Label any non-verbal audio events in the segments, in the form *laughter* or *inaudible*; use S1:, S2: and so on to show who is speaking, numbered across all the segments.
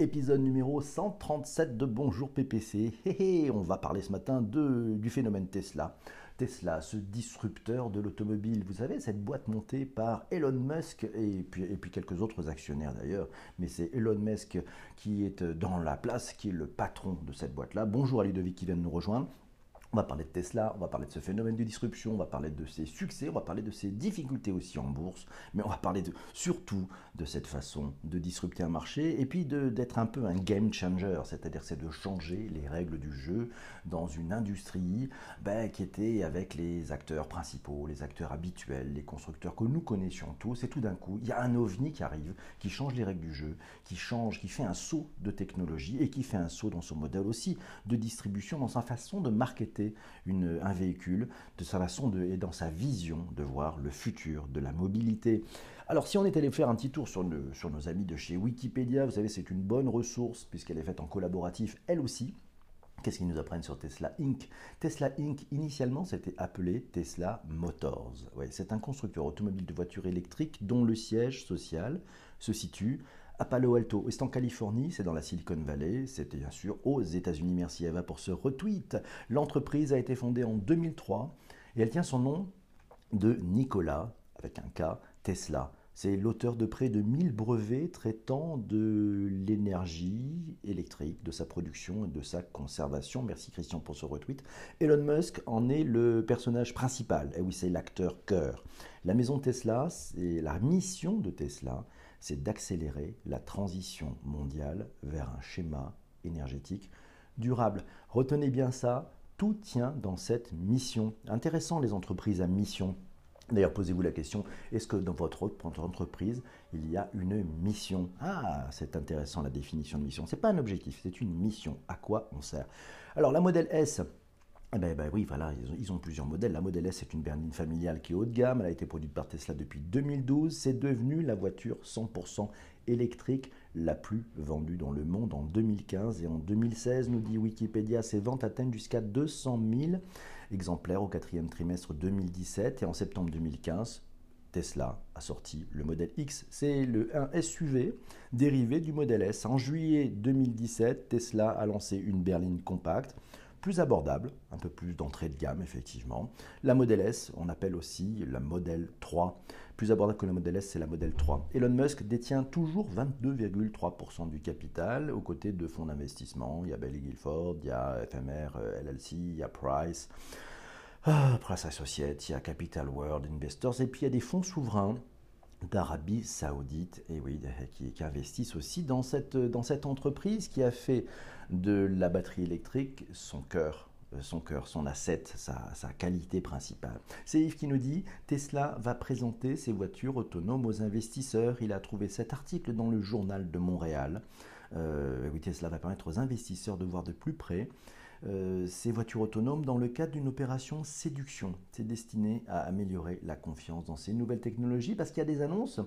S1: Épisode numéro 137 de Bonjour PPC. on va parler ce matin du phénomène Tesla. Tesla, ce disrupteur de l'automobile. Vous savez, cette boîte montée par Elon Musk et puis, et puis quelques autres actionnaires d'ailleurs. Mais c'est Elon Musk qui est dans la place, qui est le patron de cette boîte-là. Bonjour à Ludovic qui vient de nous rejoindre. On va parler de Tesla, on va parler de ce phénomène de disruption, on va parler de ses succès, on va parler de ses difficultés aussi en bourse, mais on va parler surtout de cette façon de disrupter un marché et puis d'être un peu un game changer, c'est-à-dire c'est de changer les règles du jeu dans une industrie ben, qui était avec les acteurs principaux, les acteurs habituels, les constructeurs que nous connaissions tous, et tout d'un coup, il y a un ovni qui arrive, qui change les règles du jeu, qui change, qui fait un saut de technologie et qui fait un saut dans son modèle aussi de distribution, dans sa façon de marketer un véhicule, de sa façon de, et dans sa vision de voir le futur de la mobilité. Alors si on est allé faire un petit tour sur, sur nos amis de chez Wikipédia, vous savez c'est une bonne ressource puisqu'elle est faite en collaboratif elle aussi. Qu'est-ce qu'ils nous apprennent sur Tesla Inc? Tesla Inc. initialement c'était appelé Tesla Motors. Ouais, c'est un constructeur automobile de voitures électriques dont le siège social se situe à Palo Alto. C'est en Californie, c'est dans la Silicon Valley, c'est bien sûr aux États-Unis. Merci Eva pour ce retweet. L'entreprise a été fondée en 2003 et elle tient son nom de Nicolas, avec un K, Tesla. C'est l'auteur de près de 1000 brevets traitant de l'énergie électrique, de sa production et de sa conservation. Merci Christian pour ce retweet. Elon Musk en est le personnage principal. Et oui, c'est l'acteur cœur. La maison Tesla, c'est la mission de Tesla, c'est d'accélérer la transition mondiale vers un schéma énergétique durable. Retenez bien ça, tout tient dans cette mission. Intéressant les entreprises à mission. D'ailleurs, posez-vous la question, est-ce que dans votre entreprise, il y a une mission? Ah, c'est intéressant la définition de mission. Ce n'est pas un objectif, c'est une mission. À quoi on sert? Alors, la modèle S, eh ben, oui, voilà, ils ont, plusieurs modèles. La Model S est une berline familiale qui est haut de gamme. Elle a été produite par Tesla depuis 2012. C'est devenu la voiture 100% électrique la plus vendue dans le monde en 2015 et en 2016, nous dit Wikipédia. Ses ventes atteignent jusqu'à 200 000 exemplaires au quatrième trimestre 2017 et en septembre 2015. Tesla a sorti le modèle X. C'est le un SUV dérivé du modèle S. En juillet 2017, Tesla a lancé une berline compacte plus abordable, un peu plus d'entrée de gamme effectivement. La Model S, on appelle aussi la Model 3. Plus abordable que la Model S, c'est la Model 3. Elon Musk détient toujours 22,3% du capital aux côtés de fonds d'investissement. Il y a Bailey Guilford, il y a FMR euh, LLC, il y a Price. Ah, Price Associates, il y a Capital World Investors, et puis il y a des fonds souverains d'Arabie Saoudite, et oui, qui, investissent aussi dans cette, dans cette entreprise qui a fait de la batterie électrique son cœur, euh, son cœur, son asset, sa, sa qualité principale. C'est Yves qui nous dit Tesla va présenter ses voitures autonomes aux investisseurs. Il a trouvé cet article dans le journal de Montréal. Euh, oui, Tesla va permettre aux investisseurs de voir de plus près euh, ces voitures autonomes dans le cadre d'une opération séduction. C'est destiné à améliorer la confiance dans ces nouvelles technologies parce qu'il y a des annonces.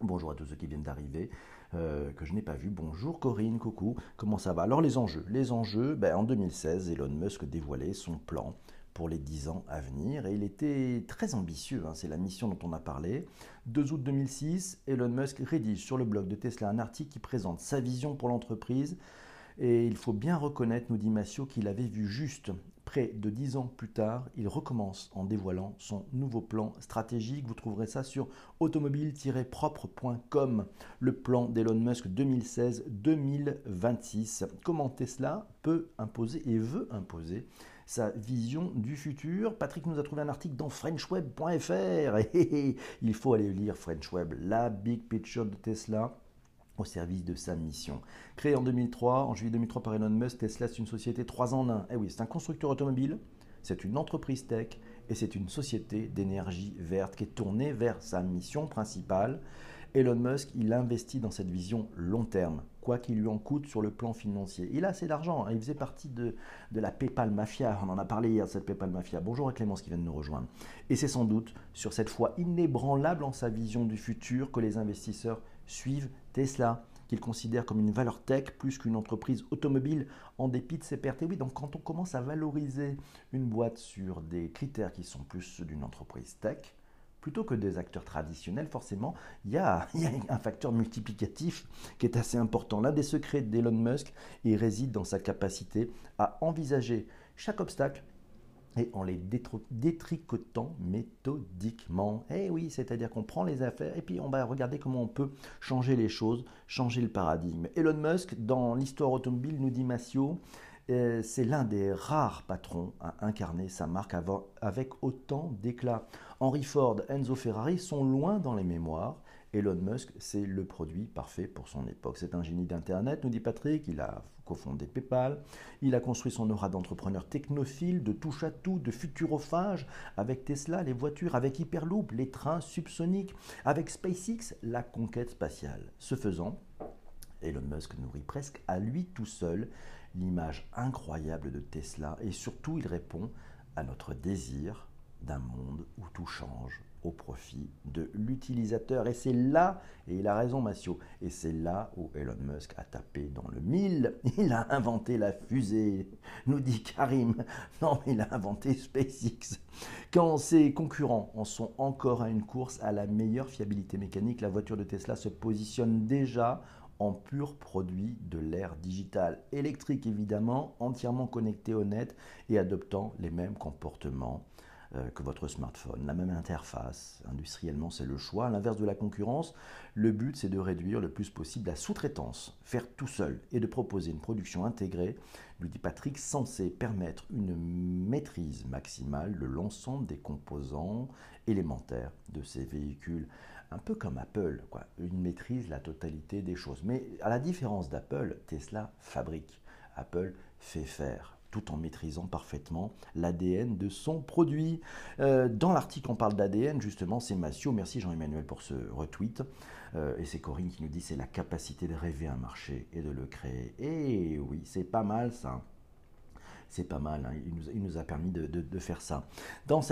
S1: Bonjour à tous ceux qui viennent d'arriver, euh, que je n'ai pas vu. Bonjour Corinne, coucou, comment ça va? Alors les enjeux. Les enjeux, ben, en 2016, Elon Musk dévoilait son plan pour les 10 ans à venir et il était très ambitieux, hein. c'est la mission dont on a parlé. 2 août 2006, Elon Musk rédige sur le blog de Tesla un article qui présente sa vision pour l'entreprise et il faut bien reconnaître, nous dit Massio, qu'il avait vu juste. Près de dix ans plus tard, il recommence en dévoilant son nouveau plan stratégique. Vous trouverez ça sur automobile-propre.com, le plan d'Elon Musk 2016-2026. Comment Tesla peut imposer et veut imposer sa vision du futur? Patrick nous a trouvé un article dans frenchweb.fr. *laughs* Il faut aller lire French Web, la big picture de Tesla au service de sa mission. Créé en 2003, en juillet 2003 par Elon Musk, Tesla c'est une société 3 en 1. Eh oui, c'est un constructeur automobile, c'est une entreprise tech et c'est une société d'énergie verte qui est tournée vers sa mission principale. Elon Musk, il investit dans cette vision long terme, quoi qu'il lui en coûte sur le plan financier. Il a assez d'argent, hein. il faisait partie de, de, la PayPal Mafia, on en a parlé hier de cette PayPal Mafia. Bonjour à Clémence qui vient de nous rejoindre. Et c'est sans doute sur cette foi inébranlable en sa vision du futur que les investisseurs suivent Tesla, qu'il considère comme une valeur tech plus qu'une entreprise automobile en dépit de ses pertes. Oui, donc quand on commence à valoriser une boîte sur des critères qui sont plus ceux d'une entreprise tech, plutôt que des acteurs traditionnels, forcément, il y, a, *laughs* un facteur multiplicatif qui est assez important. L'un des secrets d'Elon Musk, il réside dans sa capacité à envisager chaque obstacle et en les détricotant méthodiquement. Eh oui, c'est-à-dire qu'on prend les affaires et puis on va regarder comment on peut changer les choses, changer le paradigme. Elon Musk, dans l'histoire automobile, nous dit Massio, euh, c'est l'un des rares patrons à incarner sa marque avec autant d'éclat. Henry Ford, Enzo Ferrari sont loin dans les mémoires. Elon Musk, c'est le produit parfait pour son époque. C'est un génie d'Internet, nous dit Patrick. Il a cofondé PayPal. Il a construit son aura d'entrepreneur technophile, de touche à tout, de futurophage, avec Tesla, les voitures, avec Hyperloop, les trains subsoniques, avec SpaceX, la conquête spatiale. Ce faisant, Elon Musk nourrit presque à lui tout seul l'image incroyable de Tesla et surtout il répond à notre désir d'un monde où tout change au profit de l'utilisateur. Et c'est là, et il a raison Massio, et c'est là où Elon Musk a tapé dans le mille. *laughs* Il a inventé la fusée, nous dit Karim. Non, il a inventé SpaceX. Quand ses concurrents en sont encore à une course à la meilleure fiabilité mécanique, la voiture de Tesla se positionne déjà en pur produit de l'ère digitale, électrique évidemment, entièrement connecté au net et adoptant les mêmes comportements que votre smartphone, la même interface. Industriellement, c'est le choix. À l'inverse de la concurrence, le but, c'est de réduire le plus possible la sous-traitance, faire tout seul et de proposer une production intégrée, lui dit Patrick, censée permettre une maîtrise maximale de l'ensemble des composants élémentaires de ces véhicules un peu comme Apple, quoi. une maîtrise la totalité des choses. Mais à la différence d'Apple, Tesla fabrique, Apple fait faire tout en maîtrisant parfaitement l'ADN de son produit. Euh, dans l'article, on parle d'ADN, justement, c'est Massio. Merci Jean-Emmanuel pour ce retweet. Euh, et c'est Corinne qui nous dit c'est la capacité de rêver un marché et de le créer. Et oui, c'est pas mal ça c'est pas mal. Hein. Il, nous, a permis de, faire ça.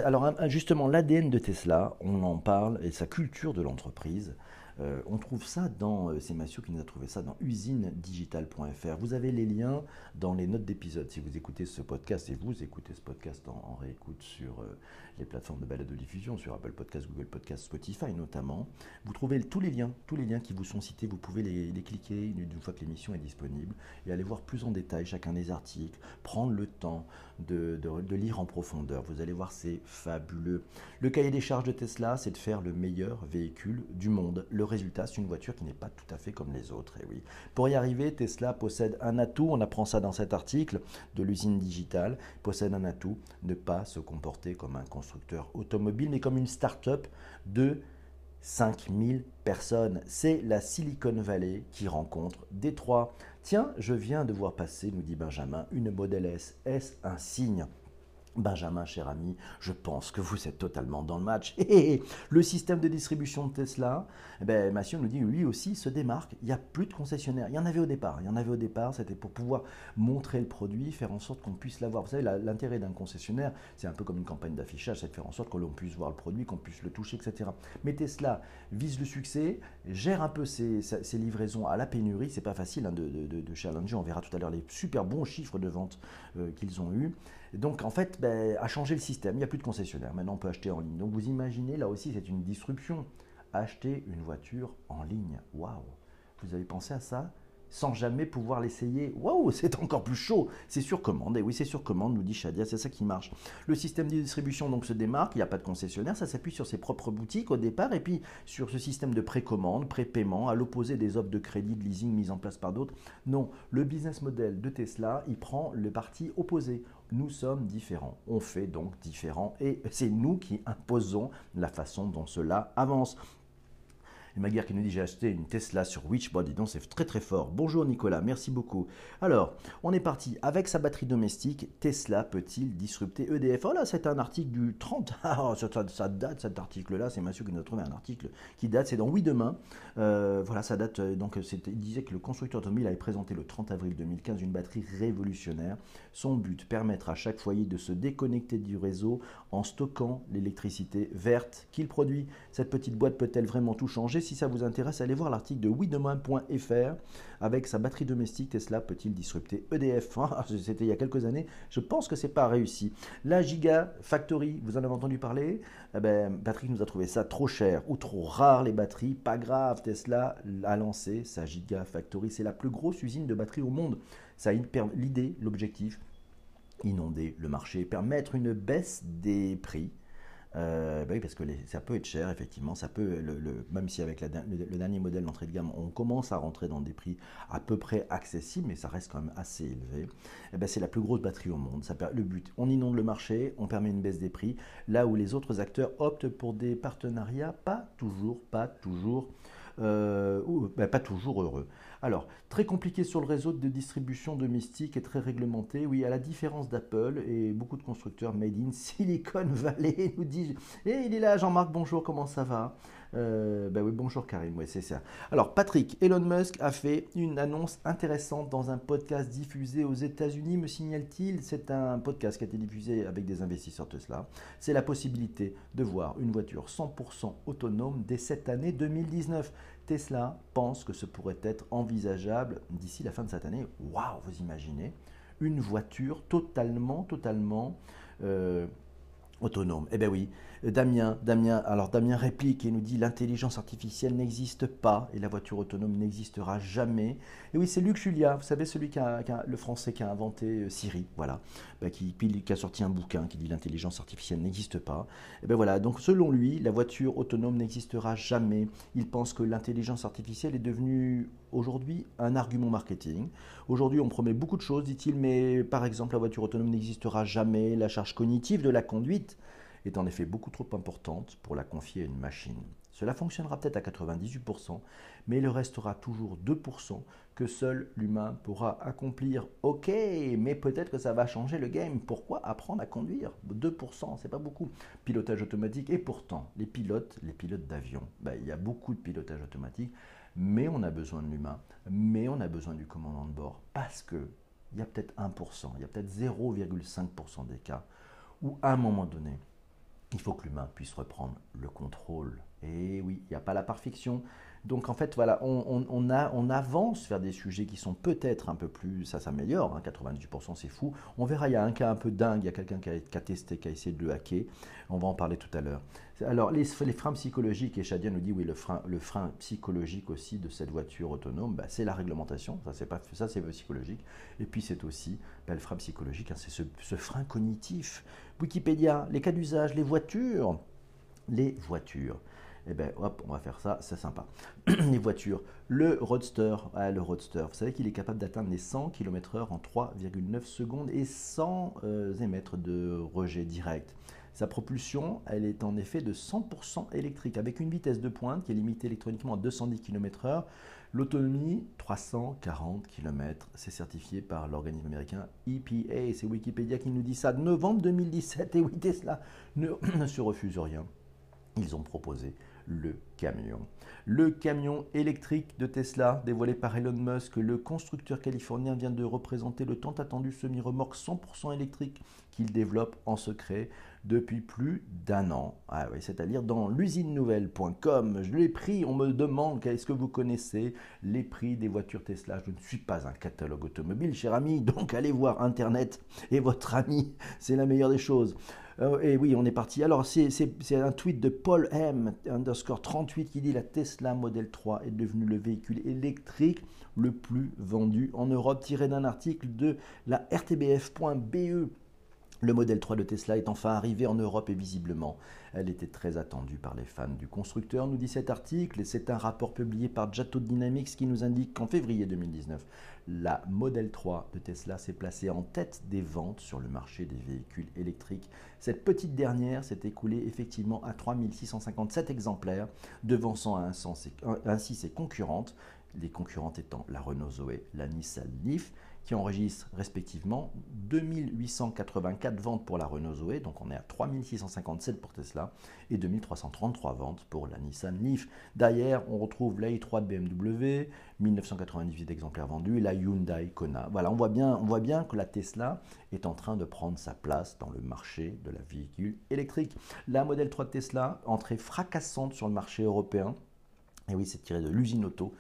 S1: alors, justement, l'ADN de Tesla, on en parle, et sa culture de l'entreprise. Euh, on trouve ça dans, euh, c'est Mathieu qui nous a trouvé ça dans usinedigital.fr. Vous avez les liens dans les notes d'épisode. Si vous écoutez ce podcast et vous écoutez ce podcast en, réécoute sur euh, les plateformes de balade de diffusion, sur Apple Podcast, Google Podcast, Spotify notamment, vous trouvez tous les liens, tous les liens qui vous sont cités. Vous pouvez les, cliquer une fois que l'émission est disponible et aller voir plus en détail chacun des articles, prendre le temps de, lire en profondeur. Vous allez voir, c'est fabuleux. Le cahier des charges de Tesla, c'est de faire le meilleur véhicule du monde. Le résultat, c'est une voiture qui n'est pas tout à fait comme les autres. Et oui. Pour y arriver, Tesla possède un atout, on apprend ça dans cet article de l'usine digitale, possède un atout, ne pas se comporter comme un constructeur automobile, mais comme une start-up de 5000 personnes. C'est la Silicon Valley qui rencontre Détroit. Tiens, je viens de voir passer, nous dit Benjamin, une Model S. Est-ce un signe? Benjamin, cher ami, je pense que vous êtes totalement dans le match. *laughs* Le système de distribution de Tesla, eh ben, Mathieu nous dit, lui aussi se démarque. Il n'y a plus de concessionnaires. Il y en avait au départ. Il y en avait au départ, c'était pour pouvoir montrer le produit, faire en sorte qu'on puisse l'avoir. Vous savez, l'intérêt d'un concessionnaire, c'est un peu comme une campagne d'affichage, c'est de faire en sorte que l'on puisse voir le produit, qu'on puisse le toucher, etc. Mais Tesla vise le succès, gère un peu ses, livraisons à la pénurie. C'est pas facile hein, de, de, challenger. On verra tout à l'heure les super bons chiffres de vente euh, qu'ils ont eus donc en fait, ben, a changé le système, il n'y a plus de concessionnaire, maintenant on peut acheter en ligne. Donc vous imaginez, là aussi c'est une disruption. Acheter une voiture en ligne, waouh Vous avez pensé à ça sans jamais pouvoir l'essayer. Waouh, *laughs* c'est encore plus chaud. C'est sur commande. Et oui, c'est sur commande, nous dit Shadia, c'est ça qui marche. Le système de distribution donc se démarque, il n'y a pas de concessionnaire, ça s'appuie sur ses propres boutiques au départ et puis sur ce système de précommande, prépaiement, à l'opposé des offres de crédit, de leasing mises en place par d'autres. Non, le business model de Tesla, il prend le parti opposé. Nous sommes différents. On fait donc différent et c'est nous qui imposons la façon dont cela avance. Et Maguire qui nous dit j'ai acheté une Tesla sur Witchbody, donc c'est très très fort. Bonjour Nicolas, merci beaucoup. Alors, on est parti. Avec sa batterie domestique, Tesla peut-il disrupter EDF Oh là, c'est un article du 30. *laughs* Ah, ça, date cet article-là. C'est Mathieu qui nous a trouvé un article qui date. C'est dans Oui Demain. Euh, voilà, ça date. Euh, donc, il disait que le constructeur automobile avait présenté le 30 avril 2015 une batterie révolutionnaire. Son but permettre à chaque foyer de se déconnecter du réseau en stockant l'électricité verte qu'il produit. Cette petite boîte peut-elle vraiment tout changer? Si ça vous intéresse, allez voir l'article de widemain.fr avec sa batterie domestique Tesla peut-il disrupter EDF *laughs* ah, C'était il y a quelques années. Je pense que c'est pas réussi. La Gigafactory, vous en avez entendu parler? Eh ben, Patrick nous a trouvé ça trop cher ou trop rare les batteries. Pas grave, Tesla a lancé sa Gigafactory. C'est la plus grosse usine de batteries au monde. Ça a l'idée, l'objectif, inonder le marché, permettre une baisse des prix euh, bah oui, parce que ça peut être cher, effectivement. Ça peut, le, même si avec le, dernier modèle d'entrée de gamme, on commence à rentrer dans des prix à peu près accessibles, mais ça reste quand même assez élevé. Ben, c'est la plus grosse batterie au monde. Ça, le but, on inonde le marché, on permet une baisse des prix, là où les autres acteurs optent pour des partenariats pas toujours, pas toujours, euh, ben, pas toujours heureux. Alors, très compliqué sur le réseau de distribution domestique et très réglementé. Oui, à la différence d'Apple et beaucoup de constructeurs made in *laughs* Silicon Valley, nous dit Et il est là, Jean-Marc, bonjour, comment ça va? Euh, ben oui, bonjour Karim, oui, c'est ça. Alors, Patrick, Elon Musk a fait une annonce intéressante dans un podcast diffusé aux États-Unis, me signale-t-il. C'est un podcast qui a été diffusé avec des investisseurs Tesla. C'est la possibilité de voir une voiture 100% autonome dès cette année 2019. Tesla pense que ce pourrait être envisageable d'ici la fin de cette année. Waouh, vous imaginez une voiture totalement, totalement euh, autonome. Eh bien oui, Damien, Damien, alors Damien réplique et nous dit l'intelligence artificielle n'existe pas et la voiture autonome n'existera jamais. Et oui, c'est Luc Julia, vous savez, celui qui a, le français qui a inventé euh, Siri, voilà, bah, qui, qui, a sorti un bouquin qui dit l'intelligence artificielle n'existe pas. Et ben voilà, donc selon lui, la voiture autonome n'existera jamais. Il pense que l'intelligence artificielle est devenue aujourd'hui un argument marketing. Aujourd'hui, on promet beaucoup de choses, dit-il, mais par exemple, la voiture autonome n'existera jamais. La charge cognitive de la conduite est en effet beaucoup trop importante pour la confier à une machine. Cela fonctionnera peut-être à 98%, mais il restera toujours 2% que seul l'humain pourra accomplir. Ok, mais peut-être que ça va changer le game. Pourquoi apprendre à conduire? 2%, c'est pas beaucoup. Pilotage automatique, et pourtant, les pilotes, les pilotes d'avion, ben, il y a beaucoup de pilotage automatique, mais on a besoin de l'humain, mais on a besoin du commandant de bord, parce que il y a peut-être 1%, il y a peut-être 0,5% des cas où à un moment donné, il faut que l'humain puisse reprendre le contrôle. Et oui, il n'y a pas la perfection. Donc en fait, voilà, on, avance vers des sujets qui sont peut-être un peu plus, ça s'améliore, 98% hein, c'est fou. On verra, il y a un cas un peu dingue, il y a quelqu'un qui, a, testé, qui a essayé de le hacker. On va en parler tout à l'heure. Alors les, freins psychologiques, et Shadia nous dit oui, le frein, psychologique aussi de cette voiture autonome, bah, c'est la réglementation, ça c'est pas ça c'est psychologique. Et puis c'est aussi bah, le frein psychologique, hein, c'est ce, ce frein cognitif. Wikipédia, les cas d'usage, les voitures, les voitures eh bien hop, on va faire ça, c'est sympa. *clears throat* les voitures, le Roadster, le Roadster, vous savez qu'il est capable d'atteindre les 100 km/h en 3,9 secondes et sans euh, émettre de rejet direct. Sa propulsion, elle est en effet de 100% électrique, avec une vitesse de pointe qui est limitée électroniquement à 210 km/h. L'autonomie, 340 km. C'est certifié par l'organisme américain EPA. C'est Wikipédia qui nous dit ça. Novembre 2017. Et oui, Tesla *clears throat* ne se refuse rien. Ils ont proposé le camion. Le camion électrique de Tesla, dévoilé par Elon Musk, le constructeur californien vient de représenter le tant attendu semi-remorque 100% électrique qu'il développe en secret depuis plus d'un an. Ah oui, c'est-à-dire dans l'usinenouvelle.com. Je l'ai pris, on me demande est-ce que vous connaissez les prix des voitures Tesla. Je ne suis pas un catalogue automobile, cher ami, donc allez voir Internet et votre ami, c'est la meilleure des choses. Euh, et oui, on est parti. Alors, c'est un tweet de Paul M, underscore 38, qui dit la Tesla Model 3 est devenue le véhicule électrique le plus vendu en Europe, tiré d'un article de la RTBF.be. Le modèle 3 de Tesla est enfin arrivé en Europe et visiblement, elle était très attendue par les fans du constructeur, nous dit cet article, et c'est un rapport publié par Jato Dynamics qui nous indique qu'en février 2019, la Model 3 de Tesla s'est placée en tête des ventes sur le marché des véhicules électriques. Cette petite dernière s'est écoulée effectivement à 3657 exemplaires, devançant ainsi ses concurrentes, les concurrentes étant la Renault Zoé, la Nissan Leaf, qui enregistre respectivement 2884 ventes pour la Renault Zoé, donc on est à 3657 pour Tesla, et 2333 ventes pour la Nissan Leaf. Derrière, on retrouve la i3 de BMW, 1998 exemplaires vendus, la Hyundai Kona. Voilà, on voit, bien, on voit bien que la Tesla est en train de prendre sa place dans le marché de la véhicule électrique. La modèle 3 de Tesla, entrée fracassante sur le marché européen, Et oui, c'est tiré de l'usine auto.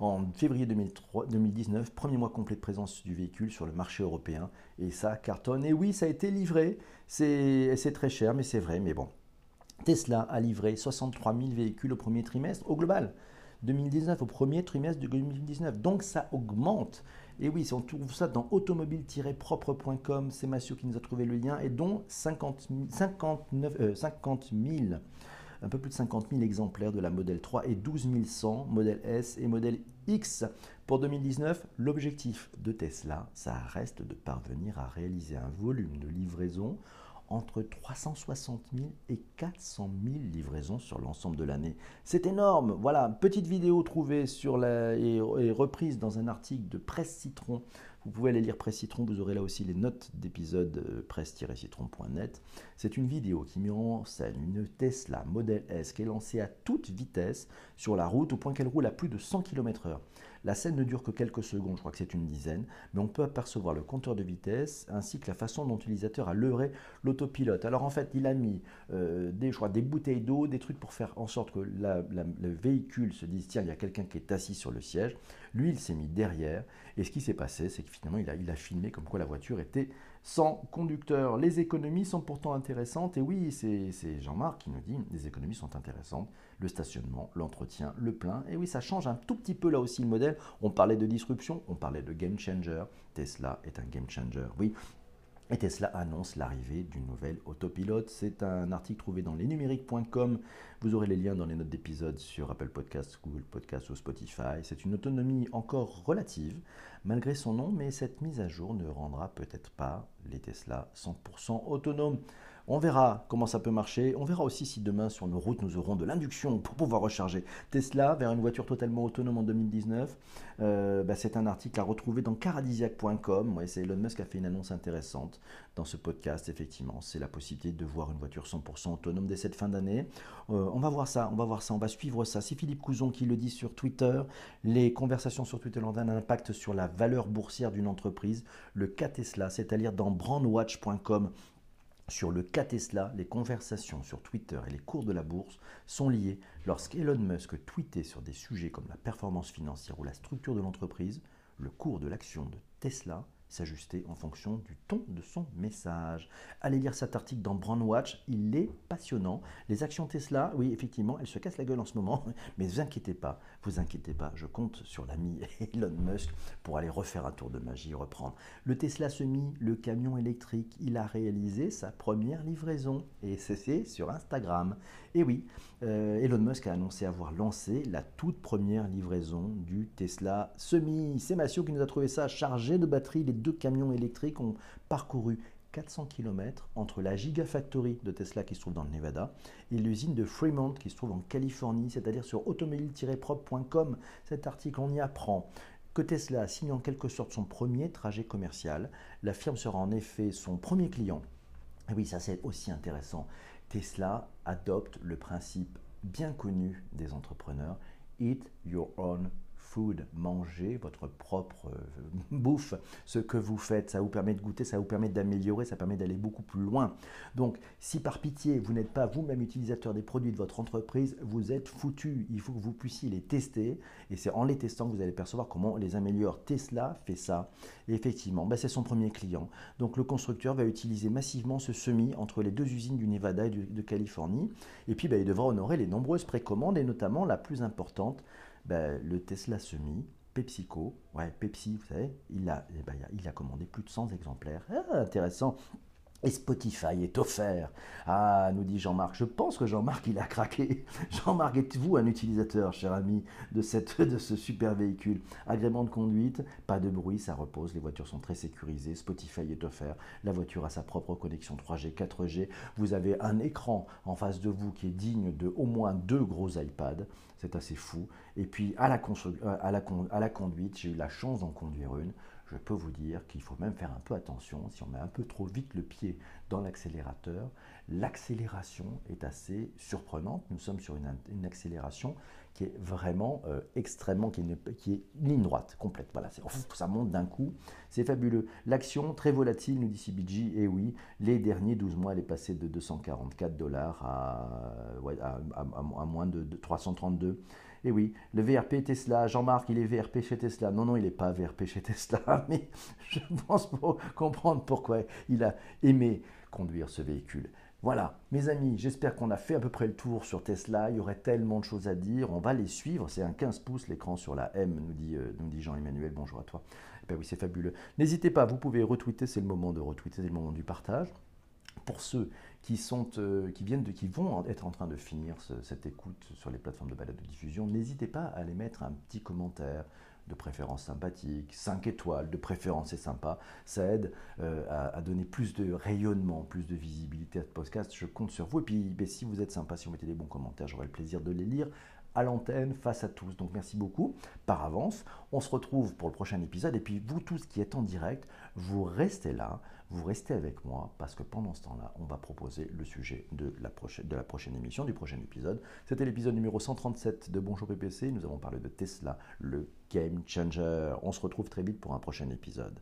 S1: En février 2003, 2019, premier mois complet de présence du véhicule sur le marché européen. Et ça cartonne. Et oui, ça a été livré. C'est très cher, mais c'est vrai. Mais bon, Tesla a livré 63 000 véhicules au premier trimestre au global. 2019 au premier trimestre de 2019. Donc ça augmente. Et oui, on trouve ça dans automobile-propre.com, c'est Massio qui nous a trouvé le lien, et dont 50, 59, 50 000, un peu plus de 50 000 exemplaires de la modèle 3 et 12 100 modèle S et modèle X. Pour 2019, l'objectif de Tesla, ça reste de parvenir à réaliser un volume de livraison entre 360 000 et 400 000 livraisons sur l'ensemble de l'année. C'est énorme. Voilà, petite vidéo trouvée sur la, et, reprise dans un article de Presse Citron. Vous pouvez aller lire Presse Citron, vous aurez là aussi les notes d'épisode euh, presse-citron.net. C'est une vidéo qui met en scène une Tesla Model S qui est lancée à toute vitesse sur la route au point qu'elle roule à plus de 100 km/h. La scène ne dure que quelques secondes, je crois que c'est une dizaine, mais on peut apercevoir le compteur de vitesse ainsi que la façon dont l'utilisateur a leurré l'autopilote. Alors en fait, il a mis euh, des, des bouteilles d'eau, des trucs pour faire en sorte que le véhicule se dise tiens, il y a quelqu'un qui est assis sur le siège. Lui, il s'est mis derrière. Et ce qui s'est passé, c'est que finalement, il a, il a filmé comme quoi la voiture était sans conducteur. Les économies sont pourtant intéressantes. Et oui, c'est Jean-Marc qui nous dit les économies sont intéressantes le stationnement, l'entretien, le plein. Et oui, ça change un tout petit peu là aussi le modèle. On parlait de disruption, on parlait de game changer. Tesla est un game changer. Oui, et Tesla annonce l'arrivée d'une nouvelle autopilote. C'est un article trouvé dans lesnumériques.com. Vous aurez les liens dans les notes d'épisode sur Apple Podcasts, Google Podcasts ou Spotify. C'est une autonomie encore relative, malgré son nom, mais cette mise à jour ne rendra peut-être pas les Tesla 100% autonomes. On verra comment ça peut marcher. On verra aussi si demain sur nos routes nous aurons de l'induction pour pouvoir recharger Tesla vers une voiture totalement autonome en 2019. Euh, bah, c'est un article à retrouver dans caradisiac.com. Ouais, c'est Elon Musk qui a fait une annonce intéressante dans ce podcast. Effectivement, c'est la possibilité de voir une voiture 100% autonome dès cette fin d'année. Euh, on va voir ça, on va voir ça, on va suivre ça. C'est Philippe Couzon qui le dit sur Twitter. Les conversations sur Twitter ont un impact sur la valeur boursière d'une entreprise. Le cas Tesla, c'est à dire dans brandwatch.com sur le cas Tesla, les conversations sur Twitter et les cours de la bourse sont liées lorsqu'Elon Musk tweetait sur des sujets comme la performance financière ou la structure de l'entreprise, le cours de l'action de Tesla s'ajuster en fonction du ton de son message. Allez lire cet article dans Brandwatch, il est passionnant. Les actions Tesla, oui, effectivement, elles se cassent la gueule en ce moment, *laughs* mais ne vous inquiétez pas, vous inquiétez pas, je compte sur l'ami *laughs* Elon Musk pour aller refaire un tour de magie, reprendre. Le Tesla Semi, le camion électrique, il a réalisé sa première livraison, et c'est sur Instagram. Et oui, euh, Elon Musk a annoncé avoir lancé la toute première livraison du Tesla Semi. C'est Massio qui nous a trouvé ça chargé de batterie, les deux camions électriques ont parcouru 400 km entre la Gigafactory de Tesla qui se trouve dans le Nevada et l'usine de Fremont qui se trouve en Californie, c'est-à-dire sur automobile-propre.com. Cet article, on y apprend que Tesla signe en quelque sorte son premier trajet commercial. La firme sera en effet son premier client. Et oui, ça c'est aussi intéressant. Tesla adopte le principe bien connu des entrepreneurs, Eat Your Own manger votre propre euh, *laughs* bouffe, ce que vous faites, ça vous permet de goûter, ça vous permet d'améliorer, ça permet d'aller beaucoup plus loin. Donc, si par pitié, vous n'êtes pas vous-même utilisateur des produits de votre entreprise, vous êtes foutu. Il faut que vous puissiez les tester, et c'est en les testant que vous allez percevoir comment on les améliore. Tesla fait ça, effectivement, ben, c'est son premier client. Donc, le constructeur va utiliser massivement ce semi entre les deux usines du Nevada et de Californie, et puis ben, il devra honorer les nombreuses précommandes, et notamment la plus importante, ben, le Tesla Semi, PepsiCo, ouais, Pepsi, vous savez, il a, eh ben, il a commandé plus de 100 exemplaires. Ah, intéressant. Et Spotify est offert. Ah, nous dit Jean-Marc. Je pense que Jean-Marc, il a craqué. *laughs* Jean-Marc, êtes-vous un utilisateur, cher ami, de, ce super véhicule? Agrément de conduite, pas de bruit, ça repose, les voitures sont très sécurisées, Spotify est offert, la voiture a sa propre connexion 3G, 4G, vous avez un écran en face de vous qui est digne de au moins deux gros iPads, c'est assez fou. Et puis à la, euh, conduite, j'ai eu la chance d'en conduire une je peux vous dire qu'il faut même faire un peu attention. Si on met un peu trop vite le pied dans l'accélérateur, l'accélération est assez surprenante. Nous sommes sur une, accélération qui est vraiment euh, extrêmement, qui est, est, ligne droite, complète. Voilà, ça monte d'un coup, c'est fabuleux. L'action, très volatile, nous dit CBG, et oui, les derniers 12 mois, elle est passée de 244 dollars à, à, moins de, de 332. Et oui, le VRP Tesla, Jean-Marc, il est VRP chez Tesla. Non, non, il n'est pas VRP chez Tesla, *laughs* mais je pense pour comprendre pourquoi il a aimé conduire ce véhicule. Voilà, mes amis, j'espère qu'on a fait à peu près le tour sur Tesla. Il y aurait tellement de choses à dire. On va les suivre. C'est un 15 pouces l'écran sur la M, nous dit, euh, Jean-Emmanuel. Bonjour à toi. Eh ben oui, c'est fabuleux. N'hésitez pas, vous pouvez retweeter, c'est le moment de retweeter, c'est le moment du partage. Pour ceux qui, sont, euh, qui, viennent de, qui vont être en train de finir cette écoute sur les plateformes de balade de diffusion, n'hésitez pas à aller mettre un petit commentaire, de préférence sympathique, 5 étoiles, de préférence c'est sympa. Ça aide euh, à, donner plus de rayonnement, plus de visibilité à ce podcast. Je compte sur vous. Et puis, ben, si vous êtes sympa, si vous mettez des bons commentaires, j'aurai le plaisir de les lire à l'antenne face à tous. Donc merci beaucoup par avance. On se retrouve pour le prochain épisode. Et puis vous tous qui êtes en direct, vous restez là, vous restez avec moi parce que pendant ce temps-là, on va proposer le sujet de la prochaine, émission, du prochain épisode. C'était l'épisode numéro 137 de Bonjour PPC. Nous avons parlé de Tesla, le game changer. On se retrouve très vite pour un prochain épisode.